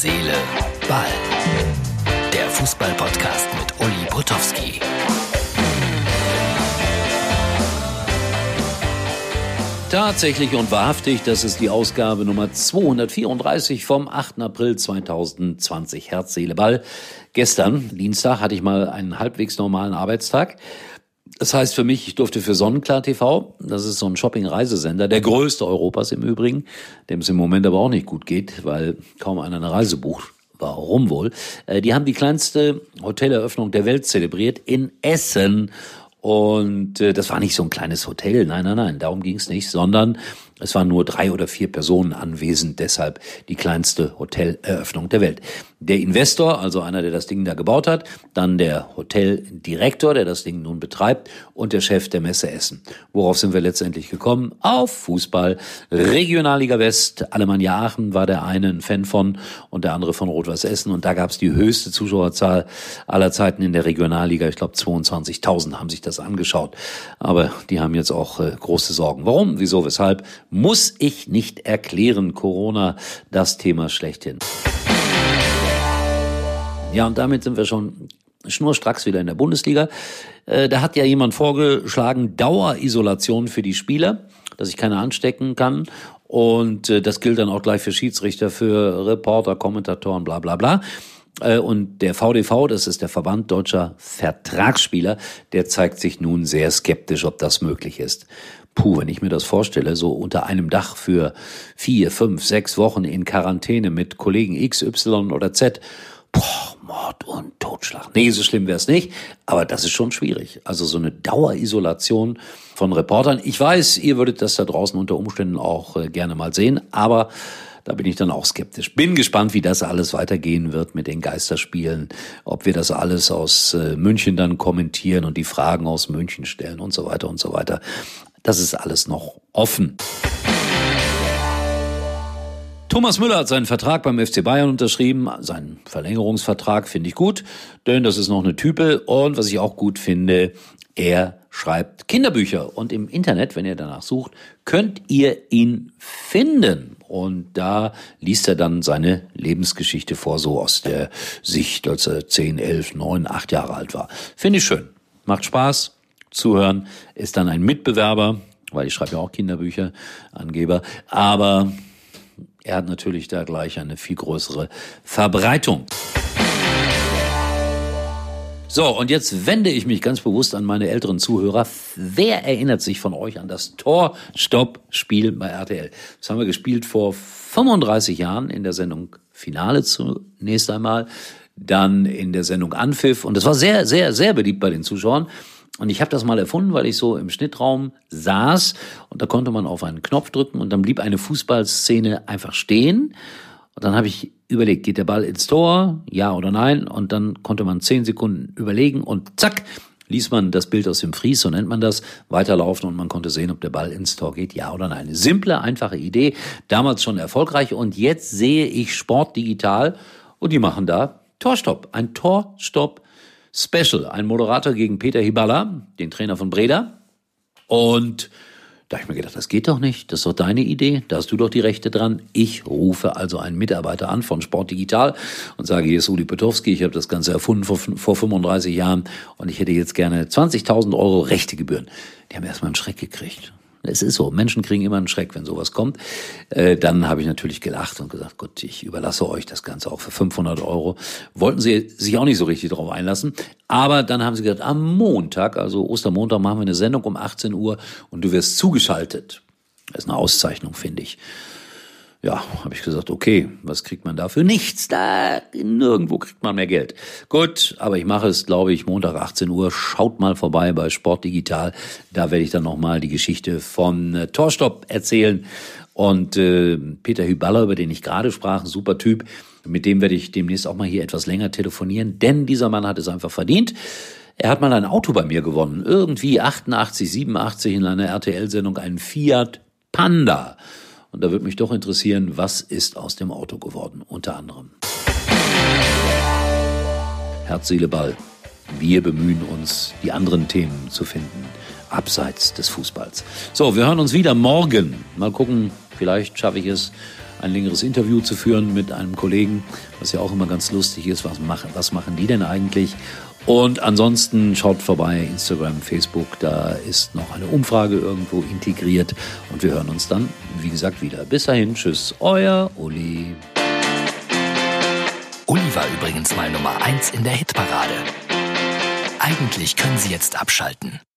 Seele, Ball. Der Fußball-Podcast mit Uli Potowski. Tatsächlich und wahrhaftig, das ist die Ausgabe Nummer 234 vom 8. April 2020. Herz, Seele, Ball. Gestern, Dienstag, hatte ich mal einen halbwegs normalen Arbeitstag. Das heißt für mich, ich durfte für Sonnenklar TV, das ist so ein Shopping-Reisesender, der größte Europas im Übrigen, dem es im Moment aber auch nicht gut geht, weil kaum einer eine Reise bucht. Warum wohl? Äh, die haben die kleinste Hoteleröffnung der Welt zelebriert in Essen. Und äh, das war nicht so ein kleines Hotel, nein, nein, nein, darum ging es nicht, sondern es waren nur drei oder vier Personen anwesend, deshalb die kleinste Hoteleröffnung der Welt. Der Investor, also einer, der das Ding da gebaut hat, dann der Hoteldirektor, der das Ding nun betreibt und der Chef der Messe Essen. Worauf sind wir letztendlich gekommen? Auf Fußball. Regionalliga West, Alemannia Aachen war der eine ein Fan von und der andere von Rot-Weiß Essen und da gab es die höchste Zuschauerzahl aller Zeiten in der Regionalliga. Ich glaube 22.000 haben sich das angeschaut. Aber die haben jetzt auch äh, große Sorgen. Warum? Wieso? Weshalb? Muss ich nicht erklären. Corona, das Thema schlechthin. Ja, und damit sind wir schon schnurstracks wieder in der Bundesliga. Äh, da hat ja jemand vorgeschlagen, Dauerisolation für die Spieler, dass ich keine anstecken kann. Und äh, das gilt dann auch gleich für Schiedsrichter, für Reporter, Kommentatoren, bla bla bla. Äh, und der VDV, das ist der Verband deutscher Vertragsspieler, der zeigt sich nun sehr skeptisch, ob das möglich ist. Puh, wenn ich mir das vorstelle, so unter einem Dach für vier, fünf, sechs Wochen in Quarantäne mit Kollegen X, Y oder Z Boah, Mord und Totschlag. Nee, so schlimm wäre es nicht, aber das ist schon schwierig. Also so eine Dauerisolation von Reportern. Ich weiß, ihr würdet das da draußen unter Umständen auch äh, gerne mal sehen, aber da bin ich dann auch skeptisch. Bin gespannt, wie das alles weitergehen wird mit den Geisterspielen, ob wir das alles aus äh, München dann kommentieren und die Fragen aus München stellen und so weiter und so weiter. Das ist alles noch offen. Thomas Müller hat seinen Vertrag beim FC Bayern unterschrieben. Seinen Verlängerungsvertrag finde ich gut, denn das ist noch eine Type. Und was ich auch gut finde, er schreibt Kinderbücher. Und im Internet, wenn ihr danach sucht, könnt ihr ihn finden. Und da liest er dann seine Lebensgeschichte vor, so aus der Sicht, als er 10, 11, 9, 8 Jahre alt war. Finde ich schön. Macht Spaß. Zuhören ist dann ein Mitbewerber, weil ich schreibe ja auch Kinderbücher, Angeber. Aber er hat natürlich da gleich eine viel größere Verbreitung. So, und jetzt wende ich mich ganz bewusst an meine älteren Zuhörer. Wer erinnert sich von euch an das Tor-Stopp-Spiel bei RTL? Das haben wir gespielt vor 35 Jahren in der Sendung Finale zunächst einmal, dann in der Sendung Anpfiff. Und das war sehr, sehr, sehr beliebt bei den Zuschauern. Und ich habe das mal erfunden, weil ich so im Schnittraum saß und da konnte man auf einen Knopf drücken und dann blieb eine Fußballszene einfach stehen. Und dann habe ich überlegt, geht der Ball ins Tor, ja oder nein? Und dann konnte man zehn Sekunden überlegen und zack, ließ man das Bild aus dem Fries, so nennt man das, weiterlaufen und man konnte sehen, ob der Ball ins Tor geht, ja oder nein. Simple, einfache Idee, damals schon erfolgreich und jetzt sehe ich Sport digital und die machen da Torstopp, ein Torstopp Special. Ein Moderator gegen Peter Hiballa, den Trainer von Breda. Und da habe ich mir gedacht, das geht doch nicht. Das ist doch deine Idee. Da hast du doch die Rechte dran. Ich rufe also einen Mitarbeiter an von Sport Digital und sage, hier ist Uli Petowski. Ich habe das Ganze erfunden vor, vor 35 Jahren und ich hätte jetzt gerne 20.000 Euro Rechtegebühren. Die haben erstmal einen Schreck gekriegt. Es ist so, Menschen kriegen immer einen Schreck, wenn sowas kommt. Äh, dann habe ich natürlich gelacht und gesagt, Gott, ich überlasse euch das Ganze auch für 500 Euro. Wollten sie sich auch nicht so richtig darauf einlassen. Aber dann haben sie gesagt, am Montag, also Ostermontag, machen wir eine Sendung um 18 Uhr und du wirst zugeschaltet. Das ist eine Auszeichnung, finde ich. Ja, habe ich gesagt, okay, was kriegt man dafür? Nichts, da nirgendwo kriegt man mehr Geld. Gut, aber ich mache es, glaube ich, Montag 18 Uhr. Schaut mal vorbei bei Sport Digital. Da werde ich dann nochmal die Geschichte von äh, Torstopp erzählen. Und äh, Peter Hüballer, über den ich gerade sprach, ein super Typ, mit dem werde ich demnächst auch mal hier etwas länger telefonieren, denn dieser Mann hat es einfach verdient. Er hat mal ein Auto bei mir gewonnen, irgendwie 88, 87 in einer RTL-Sendung, einen Fiat Panda. Und da würde mich doch interessieren, was ist aus dem Auto geworden, unter anderem. Herz, Seele, Ball. Wir bemühen uns, die anderen Themen zu finden, abseits des Fußballs. So, wir hören uns wieder morgen. Mal gucken, vielleicht schaffe ich es, ein längeres Interview zu führen mit einem Kollegen, was ja auch immer ganz lustig ist. Was machen, was machen die denn eigentlich? Und ansonsten schaut vorbei, Instagram, Facebook, da ist noch eine Umfrage irgendwo integriert. Und wir hören uns dann, wie gesagt, wieder. Bis dahin, tschüss, euer Uli. Uli war übrigens mal Nummer 1 in der Hitparade. Eigentlich können Sie jetzt abschalten.